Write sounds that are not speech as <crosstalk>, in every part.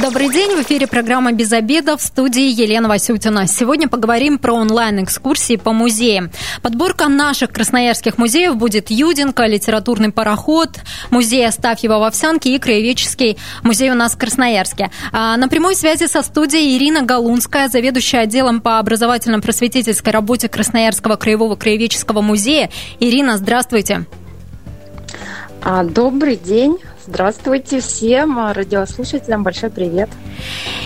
Добрый день, в эфире программа «Без обеда» в студии Елена Васютина. Сегодня поговорим про онлайн-экскурсии по музеям. Подборка наших красноярских музеев будет Юдинка, литературный пароход, музей Астафьева в Овсянке и краеведческий музей у нас в Красноярске. А на прямой связи со студией Ирина Галунская, заведующая отделом по образовательно-просветительской работе Красноярского краевого краеведческого музея. Ирина, здравствуйте. А, добрый день. Здравствуйте всем радиослушателям. Большой привет.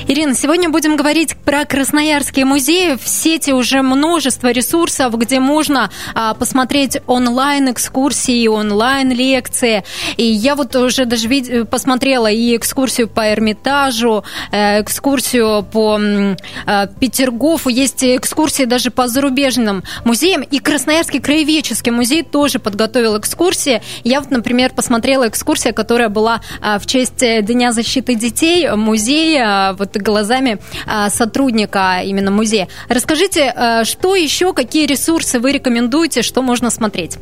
Ирина, сегодня будем говорить про Красноярские музеи. В сети уже множество ресурсов, где можно а, посмотреть онлайн-экскурсии, онлайн-лекции. И я вот уже даже вид- посмотрела и экскурсию по Эрмитажу, э, экскурсию по э, Петергофу, есть экскурсии даже по зарубежным музеям. И Красноярский краеведческий музей тоже подготовил экскурсии. Я вот, например, посмотрела экскурсию, которая была а, в честь Дня защиты детей музея вот глазами а, сотрудника именно музея. Расскажите, а, что еще, какие ресурсы вы рекомендуете, что можно смотреть?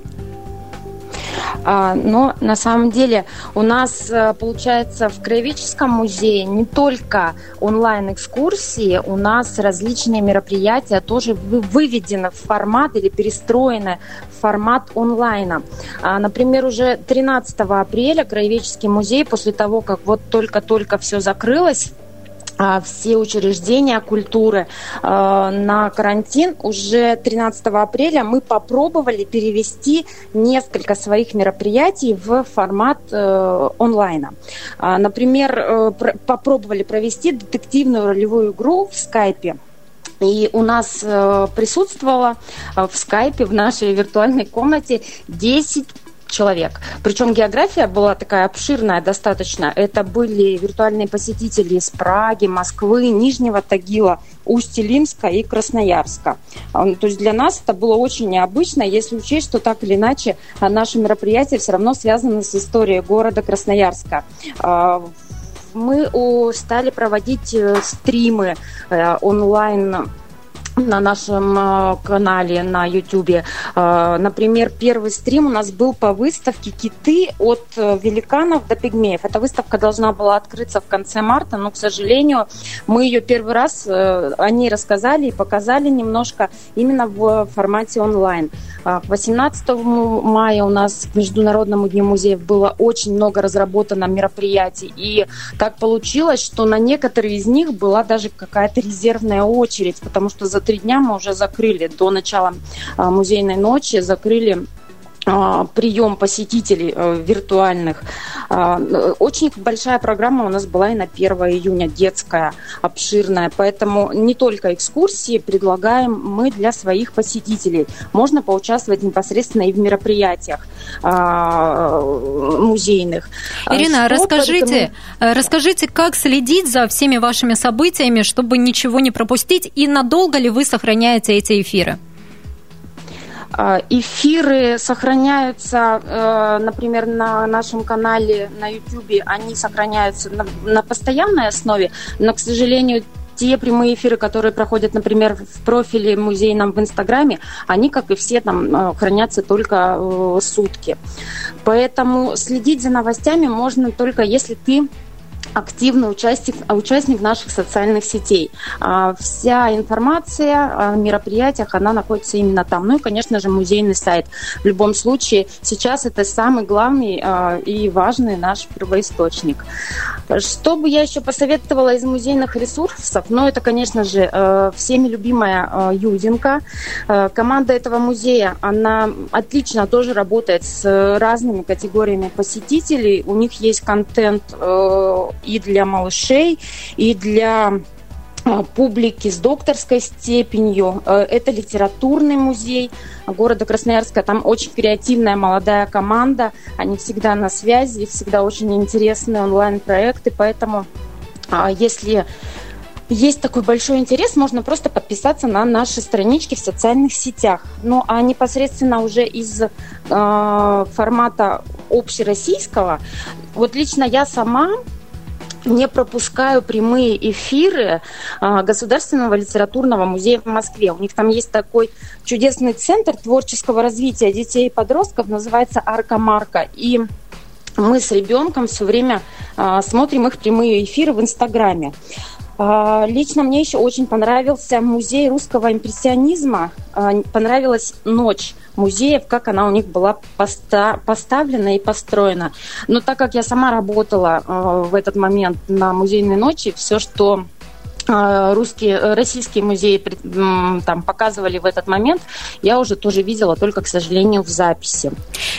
А, но на самом деле у нас э, получается в краеведческом музее не только онлайн-экскурсии, у нас различные мероприятия тоже выведены в формат или перестроены в формат онлайна. Например, уже 13 апреля краеведческий музей после того, как вот только-только все закрылось, а, все учреждения культуры а, на карантин. Уже 13 апреля мы попробовали перевести несколько своих мероприятий в формат э, онлайна. А, например, э, попробовали провести детективную ролевую игру в скайпе. И у нас э, присутствовало в скайпе в нашей виртуальной комнате 10 человек. Причем география была такая обширная достаточно. Это были виртуальные посетители из Праги, Москвы, Нижнего Тагила, Усть-Илимска и Красноярска. А, ну, то есть для нас это было очень необычно, если учесть, что так или иначе а, наше мероприятие все равно связано с историей города Красноярска а, мы стали проводить э, стримы э, онлайн на нашем э, канале на YouTube. Э, например, первый стрим у нас был по выставке «Киты от э, великанов до пигмеев». Эта выставка должна была открыться в конце марта, но, к сожалению, мы ее первый раз, они рассказали и показали немножко именно в формате онлайн. К 18 мая у нас к Международному дню музеев было очень много разработано мероприятий. И так получилось, что на некоторые из них была даже какая-то резервная очередь, потому что за три дня мы уже закрыли. До начала а, музейной ночи, закрыли прием посетителей э, виртуальных. А, очень большая программа у нас была и на 1 июня, детская, обширная. Поэтому не только экскурсии предлагаем мы для своих посетителей. Можно поучаствовать непосредственно и в мероприятиях музейных. Ирина, Что расскажите, поэтому... расскажите, как следить за всеми вашими событиями, чтобы ничего не пропустить, и надолго ли вы сохраняете эти эфиры? А, эфиры сохраняются, э, например, на нашем канале на YouTube, они сохраняются на, постоянной основе, но, к сожалению, те прямые эфиры, которые проходят, например, в профиле музейном в Инстаграме, они, как и все, там э, хранятся только э, сутки. Поэтому следить за новостями можно только если ты активный участник, участник наших социальных сетей. А, вся информация о мероприятиях, она находится именно там. Ну и, конечно же, музейный сайт. В любом случае, сейчас это самый главный а, и важный наш первоисточник. Что бы я еще посоветовала из музейных ресурсов? Ну, это, конечно же, э, всеми любимая э, Юдинка. Э, команда этого музея, она отлично тоже работает с разными категориями посетителей. У них есть контент и для малышей, и для а, публики с докторской степенью. Э, это литературный музей города Красноярска. Там очень креативная молодая команда. Они всегда на связи, всегда очень интересные онлайн-проекты. Поэтому, а, если есть такой большой интерес, можно просто подписаться на наши странички в социальных сетях. Ну а непосредственно уже из э, формата общероссийского, вот лично я сама не пропускаю прямые эфиры а, Государственного литературного музея в Москве. У них там есть такой чудесный центр творческого развития детей и подростков, называется Арка Марка. И мы с ребенком все время а, смотрим их прямые эфиры в Инстаграме. А, лично мне еще очень понравился музей русского импрессионизма. Понравилась ночь музеев, как она у них была поста поставлена и построена. Но так как я сама работала э, в этот момент на музейной ночи, все, что а, русские, э, российские музеи там показывали в этот момент, я уже тоже видела, только, к сожалению, в записи.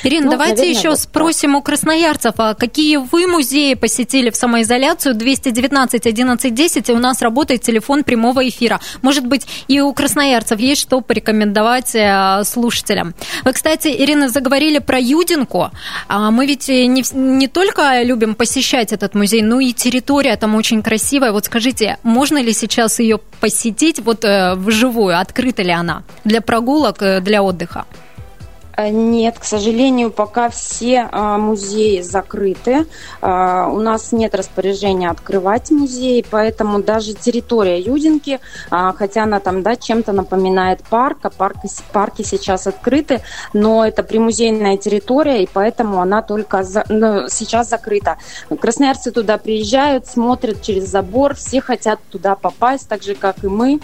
Ирина, ну, давайте наверное, еще вот спросим так. у красноярцев, а какие вы музеи посетили в самоизоляцию? 219 11 10, и у нас работает телефон прямого эфира. Может быть, и у красноярцев есть что порекомендовать э, слушателям. Вы, кстати, Ирина, заговорили про Юдинку. А мы ведь не, не только любим посещать этот музей, но и территория там очень красивая. Вот скажите, можно можно ли сейчас ее посетить вот э, вживую? Открыта ли она для прогулок, э, для отдыха? Э, нет, к сожалению, пока все а, музеи закрыты. А, у нас нет распоряжения открывать музей, поэтому даже территория Юдинки, а, хотя она там да, чем-то напоминает парк, а парки, парки сейчас открыты, но это примузейная территория, и поэтому она только за, ну, сейчас закрыта. Красноярцы туда приезжают, смотрят через забор, все хотят туда попасть, так же, как и мы.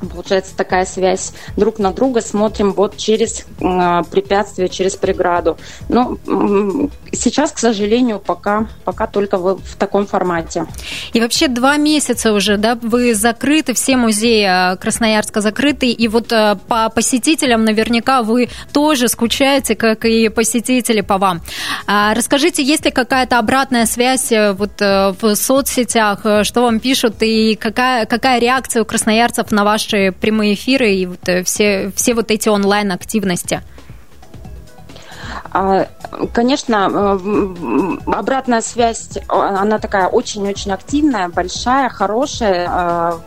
Получается такая связь друг на друга, смотрим вот через э, препятствие, через преграду. Но э, сейчас, к сожалению, пока, пока только в, в таком формате. И вообще два месяца уже, да, вы закрыты, все музеи а, Красноярска закрыты, и вот э, по посетителям наверняка вы тоже скучаете, как и посетители по вам. А расскажите, есть ли какая-то обратная связь э, вот э, в соцсетях, что вам пишут, и какая, какая реакция у красноярцев на ваш ваши прямые эфиры и вот э, все, все вот эти онлайн-активности? А, конечно, э, обратная связь, она такая очень-очень активная, большая, хорошая а,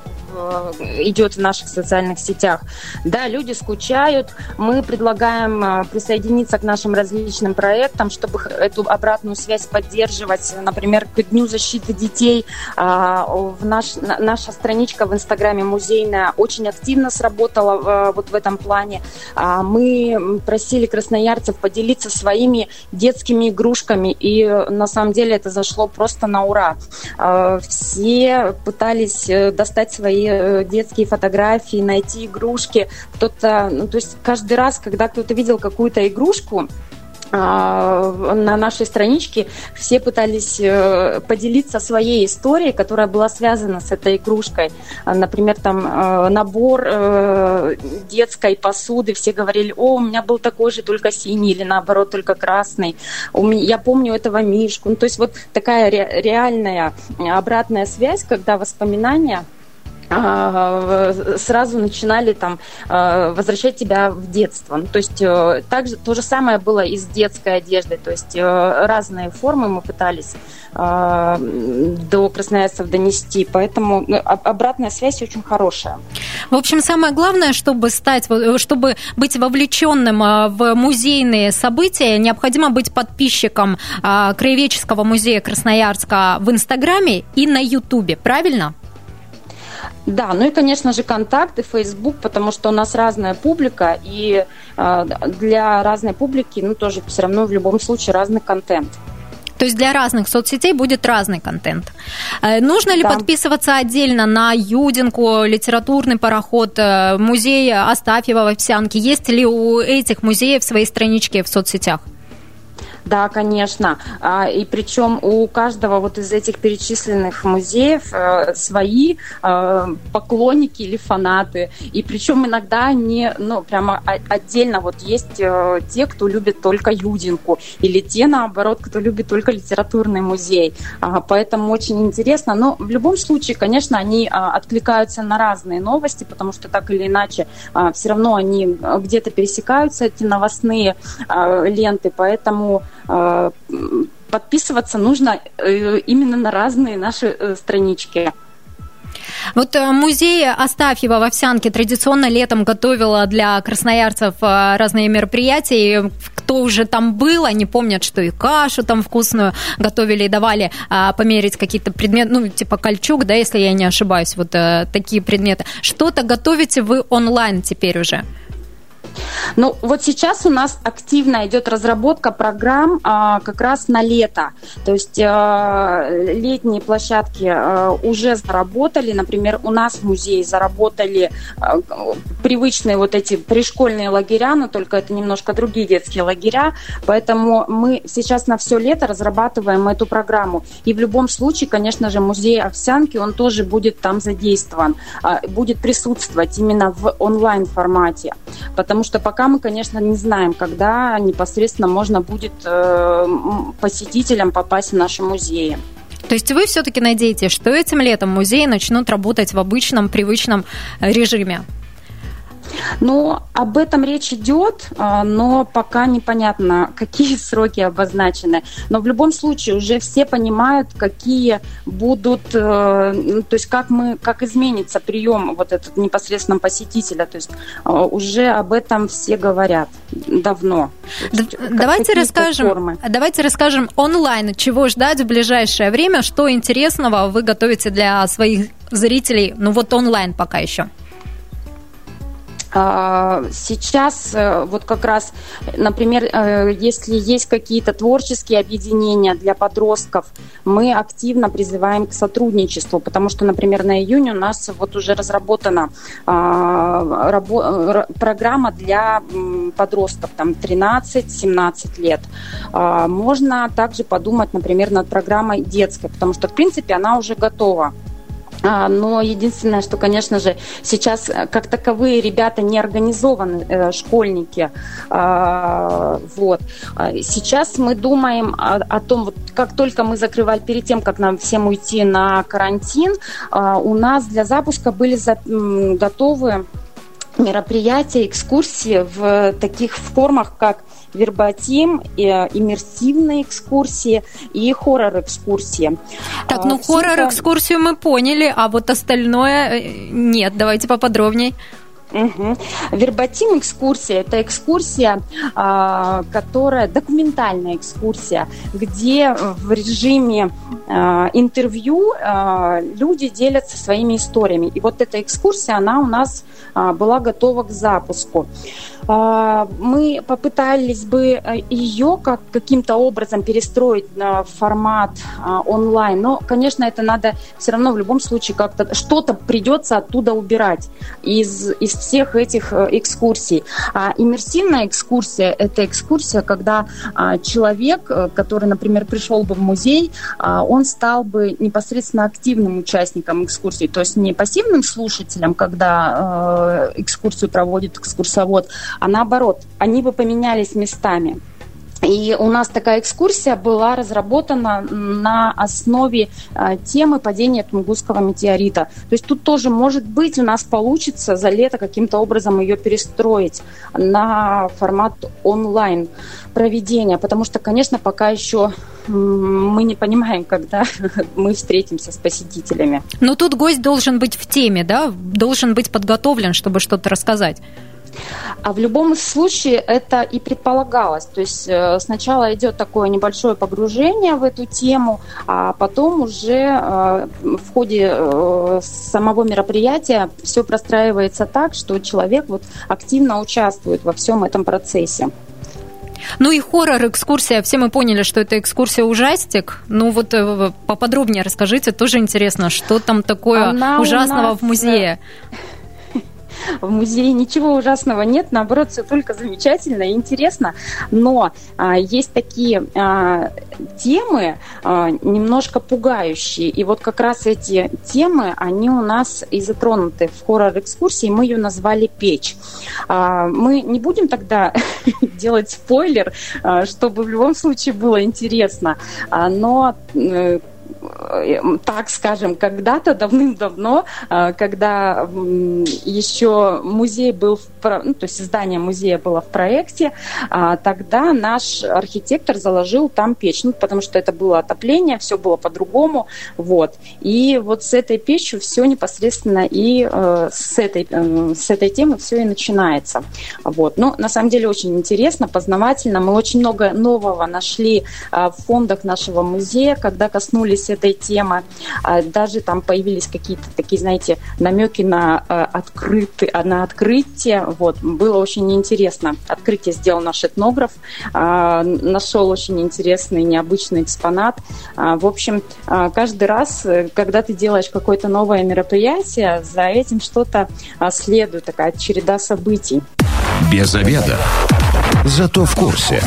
идет в наших социальных сетях. Да, люди скучают. Мы предлагаем э, присоединиться к нашим различным проектам, чтобы эту обратную связь поддерживать. Например, к Дню защиты детей а, в наш, наша страничка в Инстаграме музейная очень активно сработала э, вот в этом плане. А, мы просили красноярцев поделиться своими детскими игрушками, и на самом деле это зашло просто на ура. А, все пытались достать свои Э, детские фотографии, найти игрушки. Кто-то, ну, то есть каждый раз, когда кто-то видел какую-то игрушку, а, на нашей страничке все пытались э, поделиться своей историей, которая была связана с этой игрушкой. Например, там э, набор детской посуды. Все говорили, о, у меня был такой же, только синий, или наоборот, только красный. Я помню этого Мишку. Ну, то есть вот такая реальная обратная связь, когда воспоминания а, сразу начинали там а, возвращать тебя в детство. То есть э, также то же самое было и с детской одеждой. То есть э, разные формы мы пытались а, до красноярцев донести. Поэтому ну, обратная связь очень хорошая. В общем, самое главное, чтобы стать, чтобы быть вовлеченным в музейные события, необходимо быть подписчиком Краеведческого музея Красноярска в Инстаграме и на Ютубе. Правильно? Да, ну и, конечно же, контакты, Facebook, потому что у нас разная публика, и э, для разной публики, ну, тоже все равно в любом случае разный контент. То есть для разных соцсетей будет разный контент. Э, нужно ли да. подписываться отдельно на Юдинку, литературный пароход, э, музей Астафьева в Овсянке? Есть ли у этих музеев свои странички в соцсетях? Да, конечно. А, и причем у каждого вот из этих перечисленных музеев э, свои э, поклонники или фанаты. И причем иногда они, ну, прямо отдельно вот есть э, те, кто любит только Юдинку, или те, наоборот, кто любит только литературный музей. А, поэтому очень интересно. Но в любом случае, конечно, они а, откликаются на разные новости, потому что так или иначе все равно они где-то пересекаются, эти новостные ленты. Поэтому подписываться нужно э, именно на разные наши э, странички. Вот э, музей Астафьева в Овсянке традиционно летом готовила для красноярцев э, разные мероприятия. Кто уже там был, они помнят, что и кашу там вкусную готовили и давали а, померить какие-то предметы, ну, типа кольчуг, да, если я не ошибаюсь, вот такие предметы. Что-то готовите вы онлайн теперь уже? Ну, вот сейчас у нас активно идет разработка программ а, как раз на лето. То есть а, летние площадки а, уже заработали. Например, у нас в музее заработали а, привычные вот эти пришкольные лагеря, но только это немножко другие детские лагеря. Поэтому мы сейчас на все лето разрабатываем эту программу. И в любом случае, конечно же, музей Овсянки, он тоже будет там задействован, а, будет присутствовать именно в онлайн формате. Потому что пока мы, конечно, не знаем, когда непосредственно можно будет э, посетителям попасть в наши музеи. То есть вы все-таки надеетесь, что этим летом музеи начнут работать в обычном, привычном режиме? Ну, об этом речь идет, а, но пока непонятно, <laughs> какие сроки обозначены. Но в любом случае уже все понимают, какие будут, э, ну, то есть как мы, как изменится прием вот этот непосредственно посетителя. То есть э, уже об этом все говорят давно. Давайте расскажем, формы. давайте расскажем онлайн, чего ждать в ближайшее время, что интересного вы готовите для своих зрителей, ну вот онлайн пока еще. А, сейчас э, вот как раз, например, э, если есть какие-то творческие объединения для подростков, мы активно призываем к сотрудничеству, потому что, например, на июнь у нас вот уже разработана а, программа для подростков, там 13-17 лет. А, можно также подумать, например, над программой детской, потому что, в принципе, она уже готова. А, но единственное, что, конечно же, сейчас э, как таковые ребята не организованы, э, школьники. А, вот. А, сейчас мы думаем о, том, как только мы закрывали, перед тем, как нам всем уйти на карантин, у нас для запуска были готовы мероприятия, экскурсии в таких формах, как вербатим, э, иммерсивные экскурсии и хоррор-экскурсии. Так, ну хоррор-экскурсию мы поняли, а вот остальное э, нет. Давайте поподробнее. Угу. Вербатим экскурсия – это экскурсия, а, которая документальная экскурсия, где в режиме а, интервью а, люди делятся своими историями. И вот эта экскурсия, она у нас была готова к запуску. Мы попытались бы э, ее как каким-то образом перестроить на формат онлайн, но, конечно, это надо все равно в любом случае как-то что-то придется оттуда убирать из, из всех этих э, экскурсий. А иммерсивная экскурсия – это экскурсия, когда а, человек, э, который, например, пришел бы в музей, он стал бы непосредственно активным участником экскурсии, то есть не пассивным слушателем, когда экскурсию проводит экскурсовод, а наоборот, они бы поменялись местами. И у нас такая экскурсия была разработана на основе э, темы падения Тунгусского метеорита. То есть тут тоже, может быть, у нас получится за лето каким-то образом ее перестроить на формат онлайн проведения, потому что, конечно, пока еще мы не понимаем, когда <laughs> мы встретимся с посетителями. Но тут гость должен быть в теме, да, должен быть подготовлен, чтобы что-то рассказать. А в любом случае это и предполагалось. То есть э, сначала идет такое небольшое погружение в эту тему, а потом уже э, в ходе э, самого мероприятия все простраивается так, что человек вот активно участвует во всем этом процессе. Ну и хоррор-экскурсия. Все мы поняли, что это экскурсия ужастик. Ну вот поподробнее расскажите, тоже интересно, что там такое Она ужасного в музее в музее ничего ужасного нет, наоборот, все только замечательно и интересно. Но а, есть такие а, темы а, немножко пугающие. И вот как раз эти темы, они у нас и затронуты в хоррор-экскурсии. Мы ее назвали «Печь». А, мы не будем тогда <laughs> делать спойлер, а, чтобы в любом случае было интересно. А, но э, так скажем, когда-то давным-давно, когда еще музей был, в, ну, то есть здание музея было в проекте, тогда наш архитектор заложил там печь, ну, потому что это было отопление, все было по-другому, вот. И вот с этой печью все непосредственно и с этой, с этой темы все и начинается. Вот. Но на самом деле очень интересно, познавательно. Мы очень много нового нашли а, в фондах нашего музея, когда коснулись этой темы. А, даже там появились какие-то такие, знаете, намеки на, а, открытые, на открытие. Вот. Было очень интересно. Открытие сделал наш этнограф. Нашел очень интересный, необычный экспонат. В общем, каждый раз, когда ты делаешь какое-то новое мероприятие, за этим что-то следует, такая череда событий. Без обеда. Зато в курсе.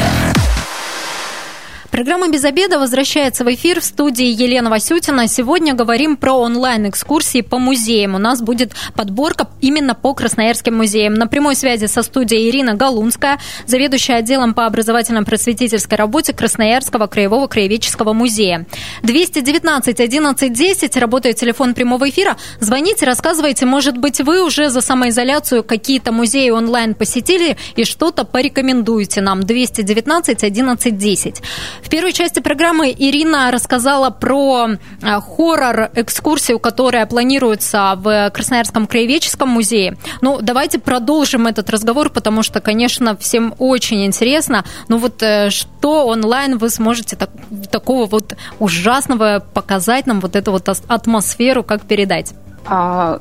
Программа «Без обеда» возвращается в эфир в студии Елена Васютина. Сегодня говорим про онлайн-экскурсии по музеям. У нас будет подборка именно по Красноярским музеям. На прямой связи со студией Ирина Галунская, заведующая отделом по образовательно-просветительской работе Красноярского краевого краеведческого музея. 219 11 10 работает телефон прямого эфира. Звоните, рассказывайте, может быть, вы уже за самоизоляцию какие-то музеи онлайн посетили и что-то порекомендуете нам. 219 11 10. В первой части программы Ирина рассказала про э, хоррор-экскурсию, которая планируется в Красноярском краеведческом музее. Ну, давайте продолжим этот разговор, потому что, конечно, всем очень интересно. Ну вот э, что онлайн вы сможете так, такого вот ужасного показать нам, вот эту вот атмосферу, как передать? А,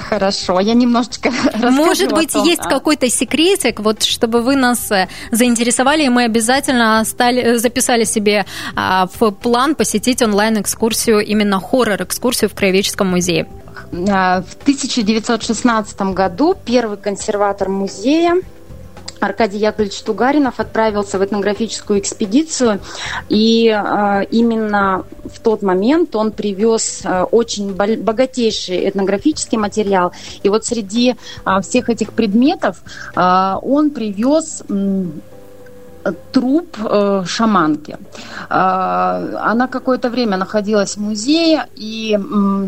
Хорошо, я немножечко <laughs> Может быть, том, есть а... какой-то секретик, вот чтобы вы нас э, заинтересовали, и мы обязательно стали, э, записали себе а, в план посетить онлайн-экскурсию, именно хоррор-экскурсию в Краеведческом музее. А, в 1916 году первый консерватор музея Аркадий Яковлевич Тугаринов отправился в этнографическую экспедицию, и э, именно в тот момент он привез э, очень богатейший этнографический материал. И вот среди э, всех этих предметов он привез труп э, шаманки. Она какое-то время находилась в музее, и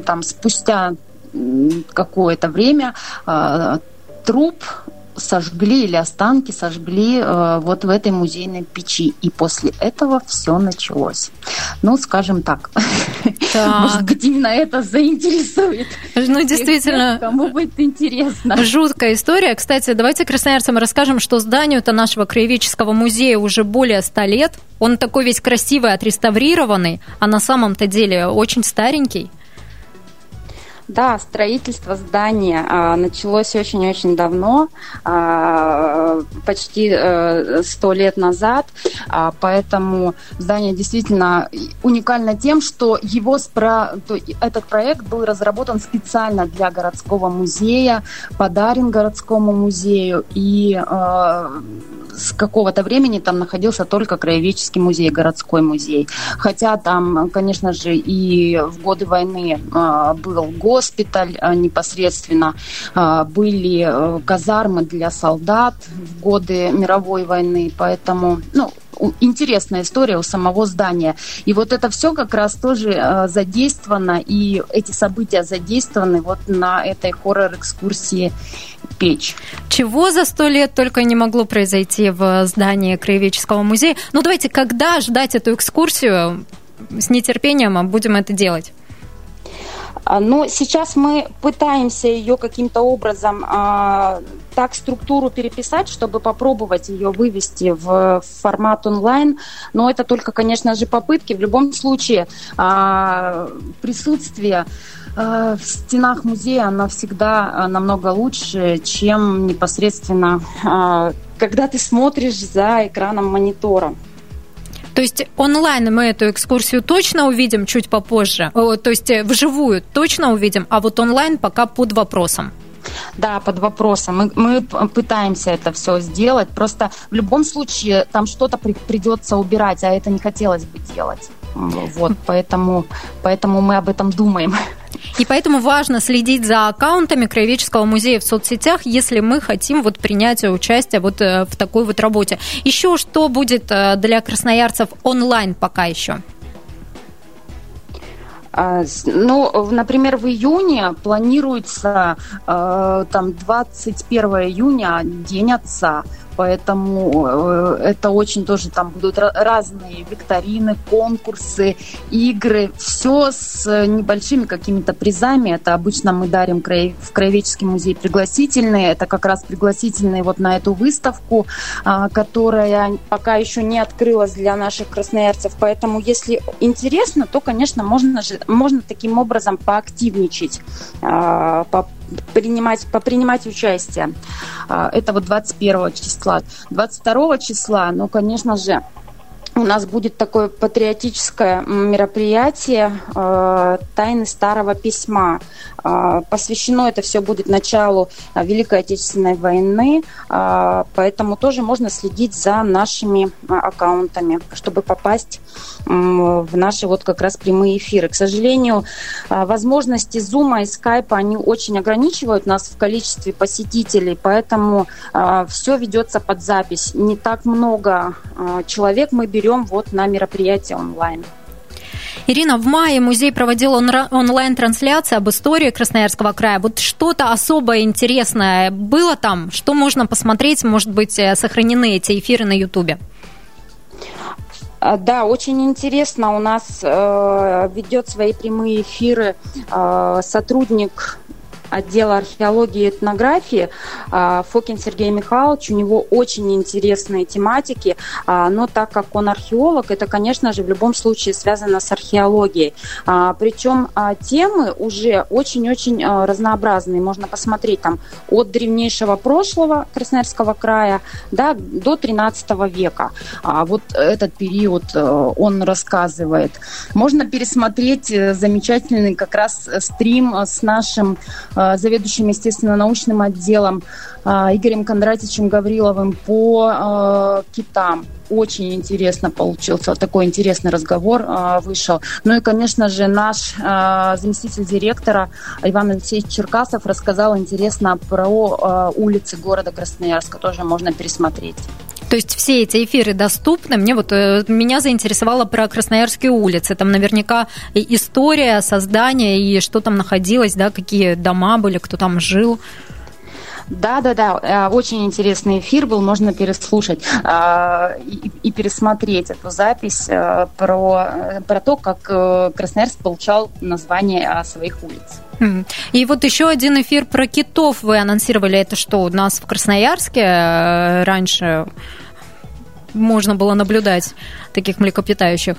там спустя какое-то время труп сожгли или останки сожгли э, вот в этой музейной печи. И после этого все началось. Ну, скажем так. так. Может быть, именно это заинтересует. Ну, действительно. Кому будет интересно. Жуткая история. Кстати, давайте красноярцам расскажем, что зданию-то нашего краеведческого музея уже более ста лет. Он такой весь красивый, отреставрированный, а на самом-то деле очень старенький. Да, строительство здания а, началось очень-очень давно, а, почти э, сто лет назад, а, поэтому здание действительно уникально тем, что его спро... этот проект был разработан специально для городского музея, подарен городскому музею и с какого-то времени там находился только краеведческий музей, городской музей. Хотя там, конечно же, и в годы войны э, был госпиталь э, непосредственно, э, были э, казармы для солдат в годы мировой войны, поэтому, ну, интересная история у самого здания. И вот это все как раз тоже э, задействовано, и эти события задействованы вот на этой хоррор-экскурсии печь. Чего за сто лет только не могло произойти в здании Краеведческого музея. Ну, давайте, когда ждать эту экскурсию? С нетерпением будем это делать. А, но сейчас мы пытаемся ее каким-то образом а, так структуру переписать, чтобы попробовать ее вывести в формат онлайн. Но это только, конечно же, попытки. В любом случае а, присутствие а, в стенах музея оно всегда а, намного лучше, чем непосредственно когда ты смотришь за экраном монитора. То есть онлайн мы эту экскурсию точно увидим чуть попозже, то есть э, вживую точно увидим, а вот онлайн пока под вопросом. Да, под вопросом. Мы, мы пытаемся это все сделать. Просто в любом случае там что-то при, придется убирать, а это не хотелось бы делать. Вот, поэтому, поэтому мы об этом думаем. И поэтому важно следить за аккаунтами Краеведческого музея в соцсетях, если мы хотим вот принять участие вот э, в такой вот работе. Еще что будет э, для красноярцев онлайн пока еще? А, ну, например, в июне планируется э, там 21 июня День отца. Поэтому э, это очень тоже там будут разные викторины, конкурсы, игры, все с небольшими какими-то призами. Это обычно мы дарим в Краеведческий музей пригласительные. Это как раз пригласительные вот на эту выставку, а, которая пока еще не открылась для наших красноярцев. Поэтому, если интересно, то, конечно, можно, можно таким образом поактивничать, а, принимать, попринимать участие. А, это вот 21 числа. 22 числа, ну, конечно же, у нас будет такое патриотическое мероприятие э, «Тайны старого письма». Э, посвящено это все будет началу э, Великой Отечественной войны, поэтому тоже можно следить за нашими аккаунтами, чтобы попасть в наши вот как раз прямые эфиры. К сожалению, возможности Zoom и Skype, они очень ограничивают нас в количестве посетителей, поэтому все ведется под запись. Не так много человек мы берем берем вот на мероприятие онлайн. Ирина, в мае музей проводил онлайн-трансляции об истории Красноярского края. Вот что-то особое интересное было там? Что можно посмотреть? Может быть, э, сохранены эти эфиры на Ютубе? А, да, очень интересно. У нас э, ведет свои прямые эфиры э, сотрудник отдела археологии и этнографии а, Фокин Сергей Михайлович. У него очень интересные тематики, а, но так как он археолог, это, конечно же, в любом случае связано с археологией. А, Причем темы уже очень-очень разнообразные. Можно посмотреть там от древнейшего прошлого Красноярского края да, до 13 века. Вот этот период э, он рассказывает. Можно пересмотреть э, замечательный как раз стрим с нашим э, заведующим, естественно, научным отделом Игорем Кондратьевичем Гавриловым по китам. Очень интересно получился, такой интересный разговор вышел. Ну и, конечно же, наш заместитель директора Иван Алексеевич Черкасов рассказал интересно про улицы города Красноярска. Тоже можно пересмотреть. То есть все эти эфиры доступны. Мне вот э, меня заинтересовало про Красноярские улицы. Там наверняка история создания и что там находилось, да, какие дома были, кто там жил. Да, да, да, очень интересный эфир был, можно переслушать э, и, пересмотреть эту запись э, про, про то, как Красноярск получал название своих улиц. И вот еще один эфир про китов вы анонсировали. Это что, у нас в Красноярске раньше можно было наблюдать таких млекопитающих?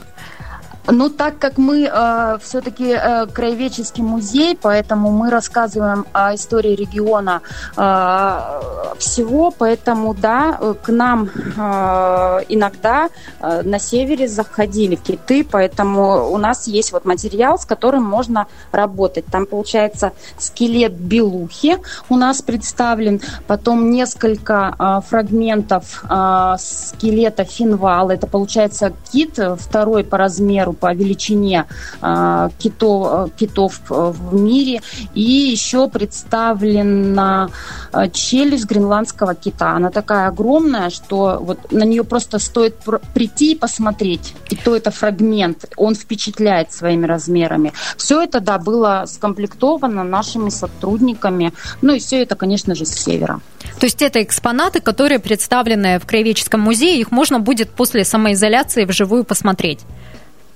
Ну, так как мы э, все-таки э, краеведческий музей, поэтому мы рассказываем о истории региона э, всего, поэтому, да, к нам э, иногда э, на севере заходили киты, поэтому у нас есть вот материал, с которым можно работать. Там, получается, скелет белухи у нас представлен, потом несколько э, фрагментов э, скелета финвал, это, получается, кит второй по размеру по величине а, китов, китов в мире. И еще представлена а, челюсть гренландского кита. Она такая огромная, что вот на нее просто стоит прийти и посмотреть. И то это фрагмент. Он впечатляет своими размерами. Все это, да, было скомплектовано нашими сотрудниками. Ну и все это, конечно же, с севера. То есть это экспонаты, которые представлены в Краеведческом музее, их можно будет после самоизоляции вживую посмотреть.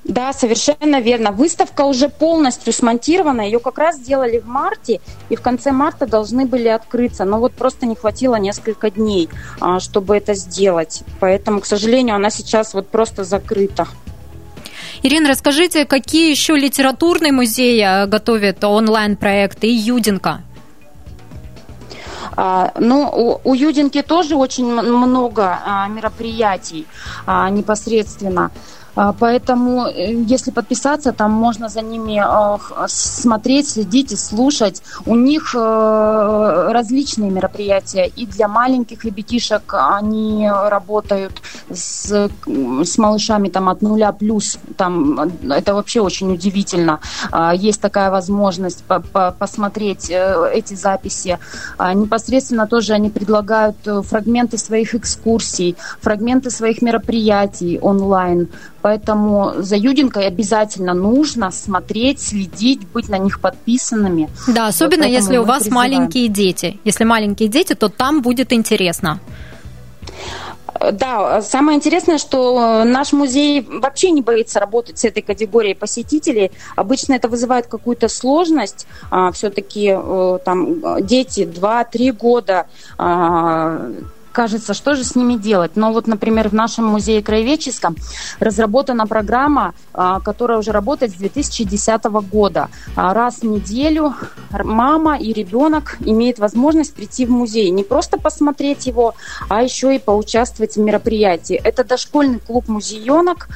Да, совершенно верно. Выставка уже полностью смонтирована. Ее как раз сделали в марте, и в конце марта должны были открыться. Но вот просто не хватило несколько дней, а, чтобы это сделать. Поэтому, к сожалению, она сейчас вот просто закрыта. Ирина, расскажите, какие еще литературные музеи а, готовят онлайн-проекты и Юдинка? Ну, у, Юдинки тоже очень много а, мероприятий непосредственно. А, поэтому, э, если подписаться, там можно за ними а, смотреть, следить и слушать. У них э, различные мероприятия. И для маленьких ребятишек они работают с, с малышами там, от нуля плюс. Там, это вообще очень удивительно. А, есть такая возможность посмотреть э, эти записи. Непосредственно тоже они предлагают фрагменты своих экскурсий, фрагменты своих мероприятий онлайн. Поэтому за Юдинкой обязательно нужно смотреть, следить, быть на них подписанными. Да, особенно вот если у вас призываем. маленькие дети. Если маленькие дети, то там будет интересно. Да, самое интересное, что наш музей вообще не боится работать с этой категорией посетителей. Обычно это вызывает какую-то сложность. А, все-таки э, там дети 2-3 года а, кажется, что же с ними делать. Но вот, например, в нашем музее краеведческом разработана программа, а, которая уже работает с 2010 года. А, раз в неделю мама и ребенок имеют возможность прийти в музей. Не просто посмотреть его, а еще и поучаствовать в мероприятии. Это дошкольный клуб «Музеенок».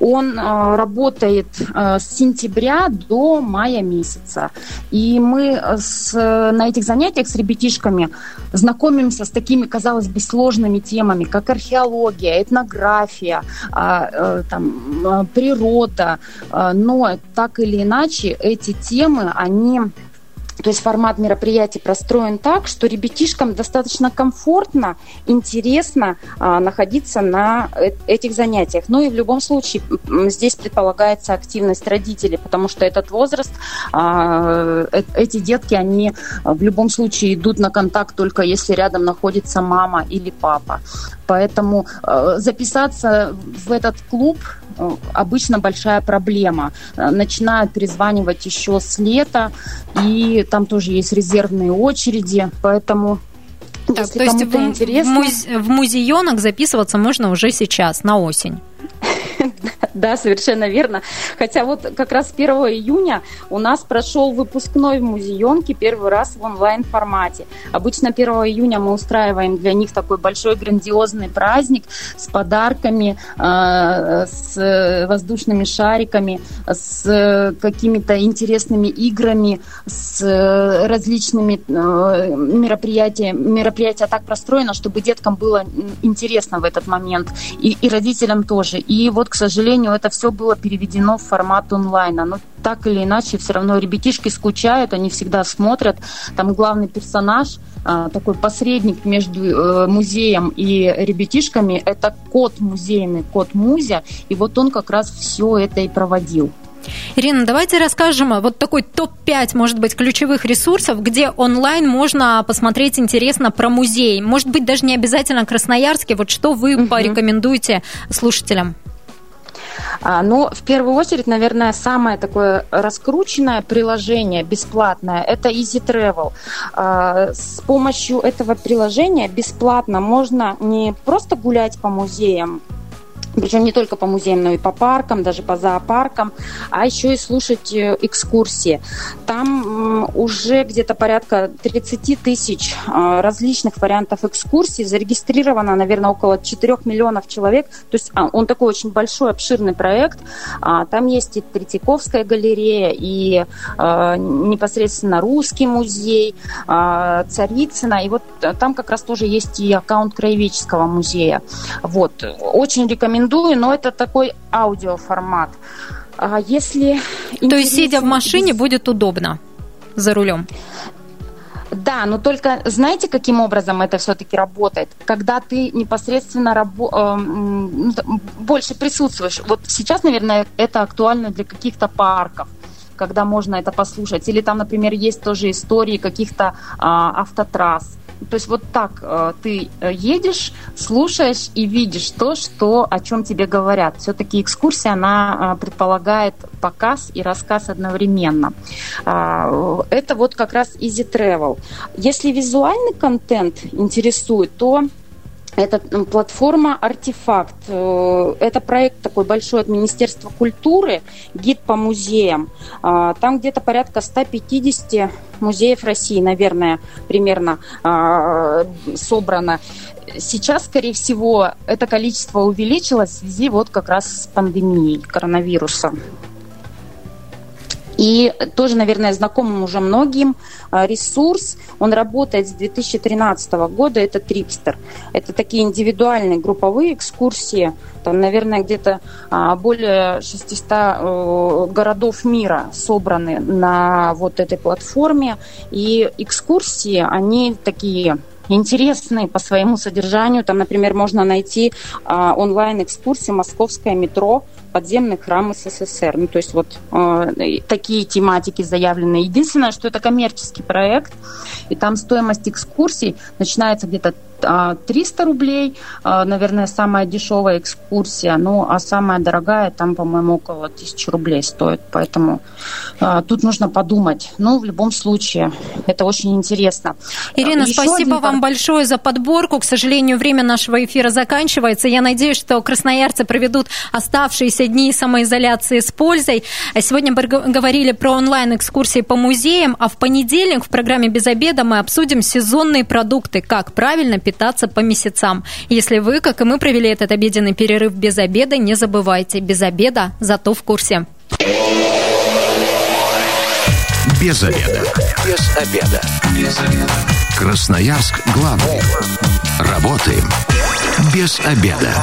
Он а, работает с сентября до мая месяца. И мы с, на этих занятиях с ребятишками знакомимся с такими, казалось бы, сложными темами, как археология, этнография, а, э, там, э, природа, э, но так или иначе эти темы, они то есть формат мероприятий простроен так, что ребятишкам достаточно комфортно, интересно а, находиться на э этих занятиях. Ну и в любом случае здесь предполагается активность родителей, потому что этот возраст, а, э эти детки, они в любом случае идут на контакт только если рядом находится мама или папа. Поэтому э, записаться в этот клуб э, обычно большая проблема. Э, начинают перезванивать еще с лета, и там тоже есть резервные очереди, поэтому так, если то есть в, интересно... в, музе- в музеенок записываться можно уже сейчас, на осень? <laughs> Да, совершенно верно. Хотя вот как раз 1 июня у нас прошел выпускной в музеенке первый раз в онлайн-формате. Обычно 1 июня мы устраиваем для них такой большой грандиозный праздник с подарками, э, с воздушными шариками, с какими-то интересными играми, с различными э, мероприятиями. Мероприятие так простроено, чтобы деткам было интересно в этот момент, и, и родителям тоже. И вот, к сожалению, это все было переведено в формат онлайна. Но так или иначе, все равно ребятишки скучают, они всегда смотрят. Там главный персонаж, а, такой посредник между э, музеем и ребятишками, это кот музейный, кот Музя. И вот он как раз все это и проводил. Ирина, давайте расскажем вот такой топ-5, может быть, ключевых ресурсов, где онлайн можно посмотреть интересно про музей. Может быть, даже не обязательно Красноярске. Вот что вы угу. порекомендуете слушателям? А, ну, в первую очередь, наверное, самое такое раскрученное приложение бесплатное – это Easy Travel. А, с помощью этого приложения бесплатно можно не просто гулять по музеям, причем не только по музеям, но и по паркам, даже по зоопаркам, а еще и слушать э, экскурсии. Там уже где-то порядка 30 тысяч э, различных вариантов экскурсий, зарегистрировано, наверное, около 4 миллионов человек, то есть а, он такой очень большой, обширный проект. А, там есть и Третьяковская галерея, и э, непосредственно Русский музей, Царицына, и вот там как раз тоже есть и аккаунт Краеведческого музея. Вот. Очень рекомендую рекомендую, но это такой аудиоформат. А если То есть, сидя в машине, будет удобно за рулем? Да, но только знаете, каким образом это все-таки работает? Когда ты непосредственно рабо- э, больше присутствуешь. Вот сейчас, наверное, это актуально для каких-то парков когда можно это послушать. Или там, например, есть тоже истории каких-то э, автотрасс то есть вот так э, ты э, едешь, слушаешь и видишь то, что, о чем тебе говорят. Все-таки экскурсия, она э, предполагает показ и рассказ одновременно. Э, это вот как раз Easy Travel. Если визуальный контент интересует, то это платформа «Артефакт». Э, это проект такой большой от Министерства культуры, гид по музеям. А, там где-то порядка 150 музеев России, наверное, примерно а, собрано. Сейчас, скорее всего, это количество увеличилось в связи вот как раз с пандемией коронавируса. И тоже, наверное, знакомым уже многим а, ресурс, он работает с 2013 года, это Трикстер. Это такие индивидуальные групповые экскурсии, там, наверное, где-то а, более 600 э, городов мира собраны на вот этой платформе. И экскурсии, они такие интересные по своему содержанию. Там, например, можно найти а, онлайн-экскурсии «Московское метро», подземный храм СССР. Ну, то есть вот э, такие тематики заявлены. Единственное, что это коммерческий проект, и там стоимость экскурсий начинается где-то 300 а, рублей, а, наверное, самая дешевая экскурсия, ну, а самая дорогая там, по-моему, около 1000 рублей стоит, поэтому а, тут нужно подумать. Ну, в любом случае, это очень интересно. Ирина, Еще спасибо один... вам большое за подборку. К сожалению, время нашего эфира заканчивается. Я надеюсь, что красноярцы проведут оставшиеся дни самоизоляции с пользой. Сегодня мы говорили про онлайн-экскурсии по музеям, а в понедельник в программе «Без обеда» мы обсудим сезонные продукты, как правильно питаться по месяцам. Если вы, как и мы, провели этот обеденный перерыв без обеда, не забывайте, без обеда, зато в курсе. Без обеда. Без обеда. Без обеда. Красноярск главный. Работаем без обеда.